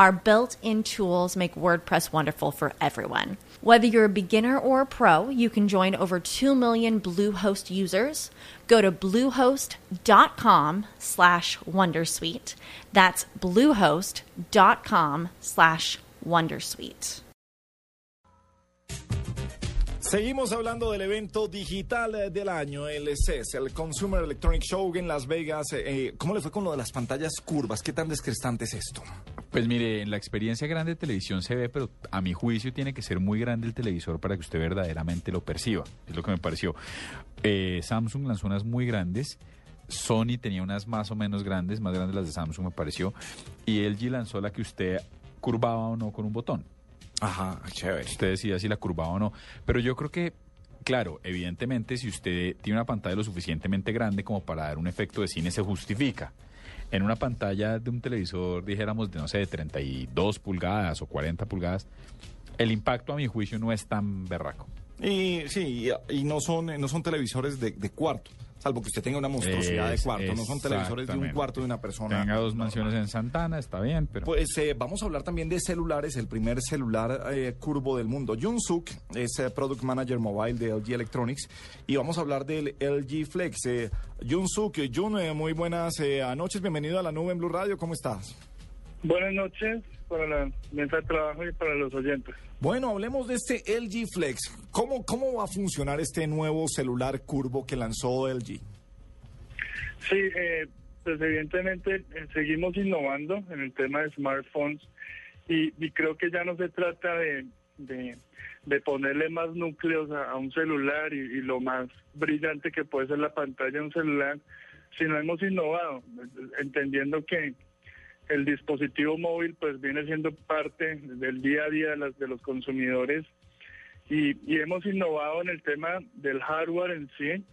Our built in tools make WordPress wonderful for everyone. Whether you're a beginner or a pro, you can join over 2 million Bluehost users. Go to bluehost.com slash wondersuite. That's bluehost.com slash wondersuite. Seguimos hablando del evento digital eh, del año, el CES, el Consumer Electronic Show en Las Vegas. Eh, ¿Cómo le fue con lo de las pantallas curvas? ¿Qué tan descrestante es esto? Pues mire, en la experiencia grande de televisión se ve, pero a mi juicio tiene que ser muy grande el televisor para que usted verdaderamente lo perciba. Es lo que me pareció. Eh, Samsung lanzó unas muy grandes. Sony tenía unas más o menos grandes, más grandes las de Samsung me pareció. Y LG lanzó la que usted curvaba o no con un botón. Ajá, chévere. Usted decía si la curvaba o no. Pero yo creo que, claro, evidentemente si usted tiene una pantalla lo suficientemente grande como para dar un efecto de cine, se justifica. En una pantalla de un televisor, dijéramos, de no sé, de 32 pulgadas o 40 pulgadas, el impacto a mi juicio no es tan berraco. Y sí, y, no son no son televisores de cuarto, salvo que usted tenga una monstruosidad de cuarto. No son televisores de un cuarto de una persona. Tenga dos mansiones en Santana, está bien, pero... Pues eh, vamos a hablar también de celulares, el primer celular eh, curvo del mundo. Jun Suk es eh, Product Manager Mobile de LG Electronics y vamos a hablar del LG Flex. Eh, Jun Suk, Jun, eh, muy buenas eh, noches, bienvenido a la nube en Blue Radio, ¿cómo estás? Buenas noches para la mesa de trabajo y para los oyentes. Bueno, hablemos de este LG Flex. ¿Cómo, ¿Cómo va a funcionar este nuevo celular curvo que lanzó LG? Sí, eh, pues evidentemente eh, seguimos innovando en el tema de smartphones y, y creo que ya no se trata de, de, de ponerle más núcleos a, a un celular y, y lo más brillante que puede ser la pantalla de un celular, sino hemos innovado, eh, entendiendo que el dispositivo móvil pues viene siendo parte del día a día de, las, de los consumidores y, hemos innovado en el tema del hardware en sí,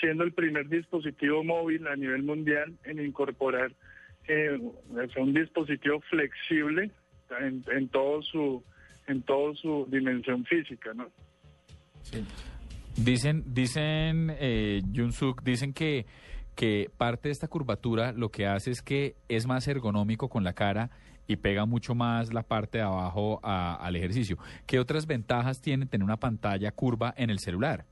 siendo el primer dispositivo móvil a nivel mundial en incorporar eh, un dispositivo flexible en, en todo su en toda su dimensión física, ¿no? Dicen, dicen, eh, Suk, dicen que, que parte de esta curvatura lo que hace es que es más ergonómico con la cara y pega mucho más la parte de abajo a- al ejercicio. ¿Qué otras ventajas tiene tener una pantalla curva en el celular?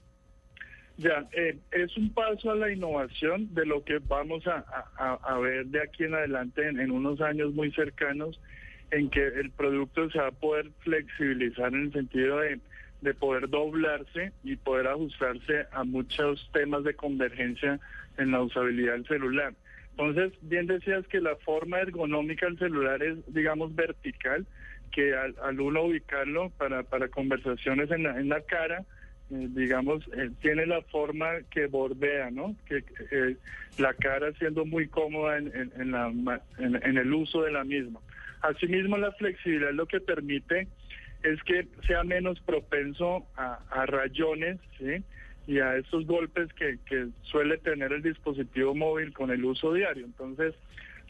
Ya, eh, es un paso a la innovación de lo que vamos a, ver de aquí en adelante en, en unos años muy cercanos, en que el producto se va a poder flexibilizar en el sentido de, de poder doblarse y poder ajustarse a muchos temas de convergencia en la usabilidad del celular. Entonces, bien decías que la forma ergonómica del celular es, digamos, vertical, que al, al uno ubicarlo para, para conversaciones en la, en la cara, eh, digamos, eh, tiene la forma que bordea, ¿no? Que eh, la cara siendo muy cómoda en, en- la en- el uso de la misma. Asimismo, la flexibilidad lo que permite es que sea menos propenso a, rayones, ¿sí? Y a esos golpes que, que suele tener el dispositivo móvil con el uso diario. Entonces,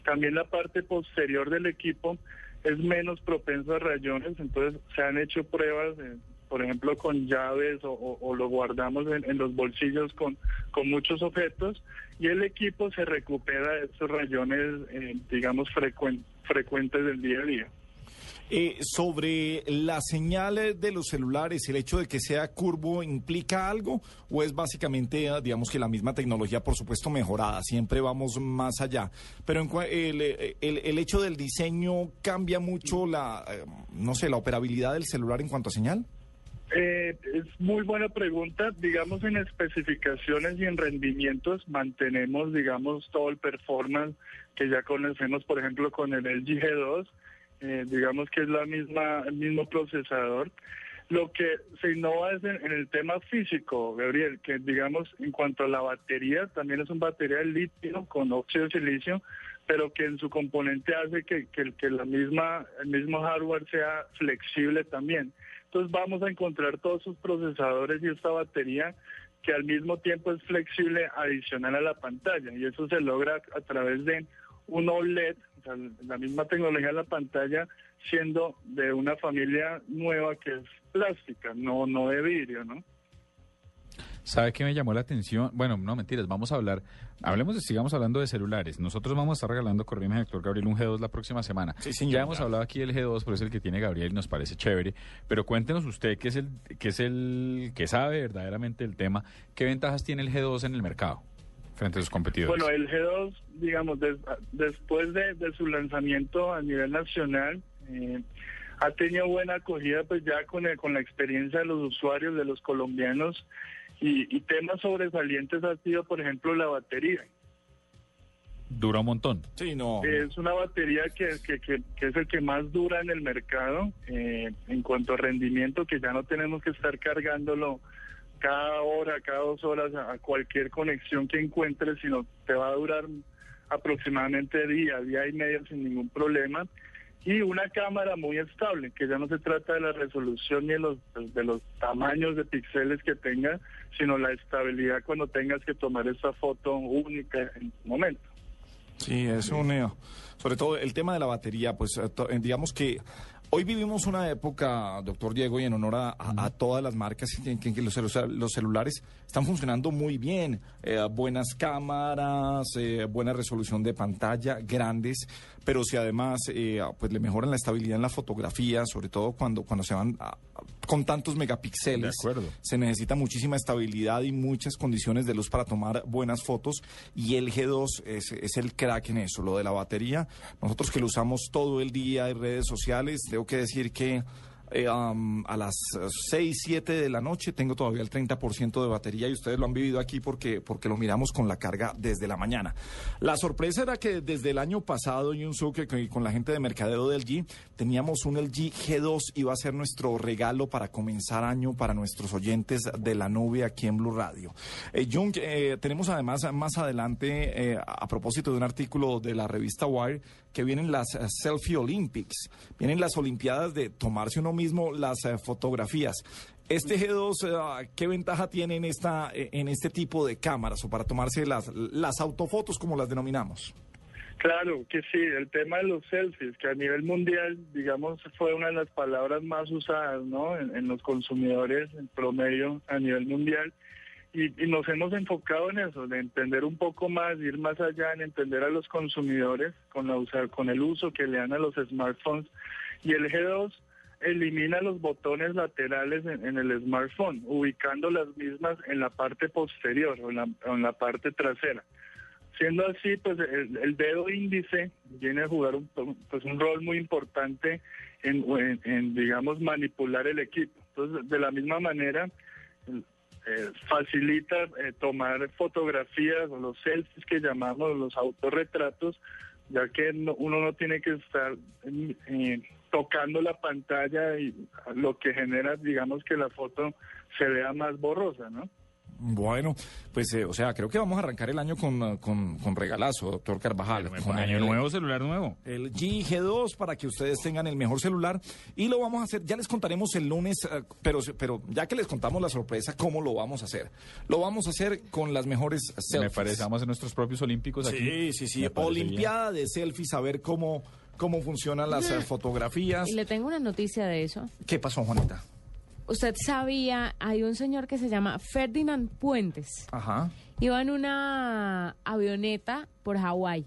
también la parte posterior del equipo es menos propenso a rayones, entonces se han hecho pruebas, eh, por ejemplo, con llaves o, lo guardamos en, en los bolsillos con, con muchos objetos y el equipo se recupera de estos rayones, eh, digamos, frecuen- frecuentes del día a día. Eh, sobre la señal de los celulares, el hecho de que sea curvo, ¿implica algo? ¿O es básicamente, eh, digamos que la misma tecnología, por supuesto, mejorada? Siempre vamos más allá. Pero en el, eh, el- el hecho del diseño cambia mucho la, eh, no sé, la operabilidad del celular en cuanto a señal. Eh, es muy buena pregunta. Digamos, en especificaciones y en rendimientos mantenemos, digamos, todo el performance que ya conocemos, por ejemplo, con el LG G2. Eh, digamos que es la misma, el mismo procesador. Lo que se innova es en, el tema físico, Gabriel, que digamos en cuanto a la batería, también es una batería de litio con óxido de silicio, pero que en su componente hace que, que, que la misma, el mismo hardware sea flexible también. Entonces vamos a encontrar todos sus procesadores y esta batería que al mismo tiempo es flexible adicional a la pantalla y eso se logra a través de un OLED, la misma tecnología de la pantalla, siendo de una familia nueva que es plástica, no, no de vidrio, ¿no? ¿Sabe qué me llamó la atención? Bueno, no mentiras, vamos a hablar, hablemos sigamos hablando de celulares. Nosotros vamos a estar regalando, corríme doctor Gabriel, un G2 la próxima semana. Sí, señor, ya hemos hablado aquí del G2, por eso es el que tiene Gabriel y nos parece chévere. Pero cuéntenos usted, que es el, que es el que sabe verdaderamente el tema, ¿qué ventajas tiene el G2 en el mercado frente a sus competidores? Bueno, el G2, digamos, después de, su lanzamiento a nivel nacional, eh, ha tenido buena acogida pues ya con, con la experiencia de los usuarios, de los colombianos y, temas sobresalientes ha sido, por ejemplo, la batería. Dura un montón. Sí, no. Es una batería que, que, que, es el que más dura en el mercado eh, en cuanto a rendimiento, que ya no tenemos que estar cargándolo cada hora, cada dos horas a, cualquier conexión que encuentres, sino te va a durar aproximadamente día, día y medio sin ningún problema y una cámara muy estable, que ya no se trata de la resolución ni de los, de los tamaños de píxeles que tenga, sino la estabilidad cuando tengas que tomar esa foto única en un momento. Sí, es un... Eh, sobre todo el tema de la batería, pues eh, eh, digamos que Hoy vivimos una época, doctor Diego, y en honor a, todas las marcas en que, los, los, celulares están funcionando muy bien. buenas cámaras, buena resolución de pantalla, grandes pero si además eh, pues le mejoran la estabilidad en la fotografía, sobre todo cuando, cuando se van con tantos megapíxeles, se necesita muchísima estabilidad y muchas condiciones de luz para tomar buenas fotos. Y el G2 es, es el crack en eso, lo de la batería. Nosotros que lo usamos todo el día en redes sociales, tengo que decir que eh, a las 6, 7 de la noche tengo todavía el 30% de batería y ustedes lo han vivido aquí porque, porque lo miramos con la carga desde la mañana. La sorpresa era que desde el año pasado, Yunsu, que con la gente de mercadeo del G, teníamos un LG G2, iba a ser nuestro regalo para comenzar año para nuestros oyentes de la nube aquí en Blue Radio. Eh, Jung, eh, tenemos además más adelante, eh, a propósito de un artículo de la revista Wire, que vienen las eh, Selfie Olympics, vienen las Olimpiadas de tomarse uno las eh, fotografías. Este G2, eh, ¿qué ventaja tiene en, esta, en este tipo de cámaras o para tomarse las, las autofotos como las denominamos? Claro que sí, el tema de los selfies, que a nivel mundial, digamos, fue una de las palabras más usadas ¿no? en los consumidores en promedio a nivel mundial y, nos hemos enfocado en eso, de entender un poco más, ir más allá en entender a los consumidores con, la, con el uso que le dan a los smartphones. Y el G2 elimina los botones laterales en, el smartphone, ubicando las mismas en la parte posterior o en la, parte trasera. Siendo así, pues el, dedo índice viene a jugar un, pues, un rol muy importante en, en, digamos, manipular el equipo. Entonces, de la misma manera, eh, facilita eh, tomar fotografías o los selfies que llamamos los autorretratos, ya que uno no tiene que estar eh, tocando la pantalla y lo que genera, digamos, que la foto se vea más borrosa, ¿no? Bueno, pues, eh, o sea, creo que vamos a arrancar el año con, uh, con, regalazo, doctor Carvajal. Con año nuevo, celular nuevo. El G2 para que ustedes tengan el mejor celular. Y lo vamos a hacer, ya les contaremos el lunes, uh, pero, pero ya que les contamos la sorpresa, ¿cómo lo vamos a hacer? Lo vamos a hacer con las mejores selfies. Me parece, vamos a nuestros propios olímpicos aquí. Sí, sí, sí. Olimpiada de selfies, a ver cómo, cómo funcionan las uh, fotografías. Le tengo una noticia de eso. ¿Qué pasó, Juanita? usted sabía, hay un señor que se llama Ferdinand Puentes. Ajá. Iba en una avioneta por Hawái.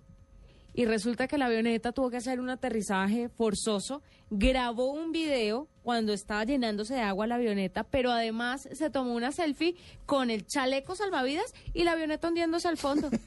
Y resulta que la avioneta tuvo que hacer un aterrizaje forzoso grabó un video cuando estaba llenándose de agua la avioneta, pero además se tomó una selfie con el chaleco salvavidas y la avioneta hundiéndose al fondo.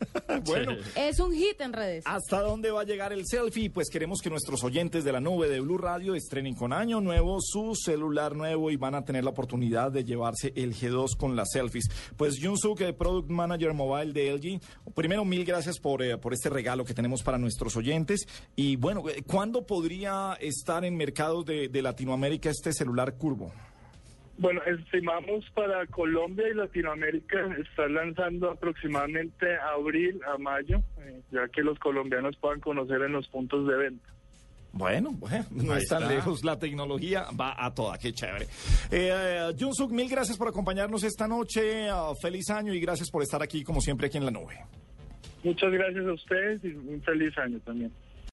Bueno. Es un hit en redes. ¿Hasta dónde va a llegar el selfie? Pues queremos que nuestros oyentes de la nube de Blue Radio estrenen con año nuevo su celular nuevo y van a tener la oportunidad de llevarse el G2 con las selfies. Pues Jun Suk, eh, Product Manager Mobile de LG, primero mil gracias por, eh, por este regalo que tenemos para nuestros oyentes. Y bueno, eh, ¿cuándo podría estar en mercados de, de Latinoamérica este celular curvo? Bueno, estimamos para Colombia y Latinoamérica estar lanzando aproximadamente abril a mayo, eh, ya que los colombianos puedan conocer en los puntos de venta. Bueno, bueno, no Ahí es tan está. lejos, la tecnología va a toda, qué chévere. Eh, Jun Suk, mil gracias por acompañarnos esta noche, ah, feliz año y gracias por estar aquí como siempre aquí en la nube. Muchas gracias a ustedes y un feliz año también.